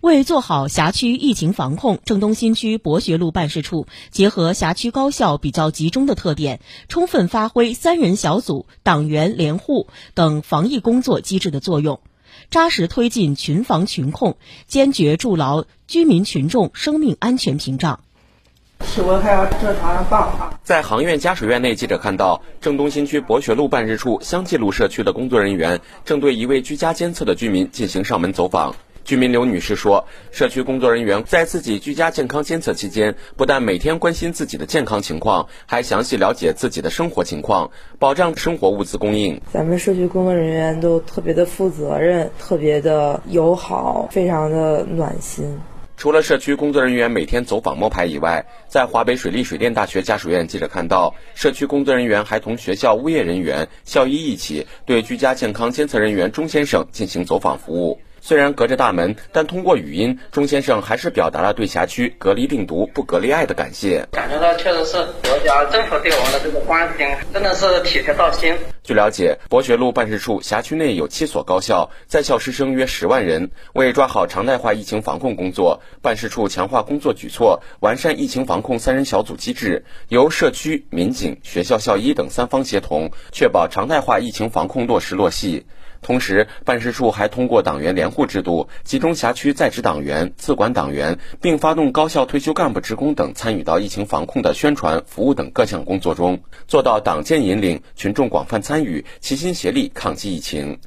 为做好辖区疫情防控，郑东新区博学路办事处结合辖区高校比较集中的特点，充分发挥三人小组、党员联护等防疫工作机制的作用，扎实推进群防群控，坚决筑牢居民群众生命安全屏障。体温还要正常的放啊！在航院家属院内，记者看到郑东新区博学路办事处香积路社区的工作人员正对一位居家监测的居民进行上门走访。居民刘女士说，社区工作人员在自己居家健康监测期间，不但每天关心自己的健康情况，还详细了解自己的生活情况，保障生活物资供应。咱们社区工作人员都特别的负责任，特别的友好，非常的暖心。除了社区工作人员每天走访摸排以外，在华北水利水电大学家属院，记者看到社区工作人员还同学校物业人员、校医一起对居家健康监测人员钟先生进行走访服务。虽然隔着大门，但通过语音，钟先生还是表达了对辖区隔离病毒不隔离爱的感谢。感觉到确实是国家政府对我们的这个关心，真的是体贴到心。据了解，博学路办事处辖区内有七所高校，在校师生约十万人。为抓好常态化疫情防控工作，办事处强化工作举措，完善疫情防控三人小组机制，由社区、民警、学校校医等三方协同，确保常态化疫情防控落实落细。同时，办事处还通过党员联户制度，集中辖区在职党员、自管党员，并发动高校退休干部职工等参与到疫情防控的宣传、服务等各项工作中，做到党建引领，群众广泛参与，齐心协力抗击疫情。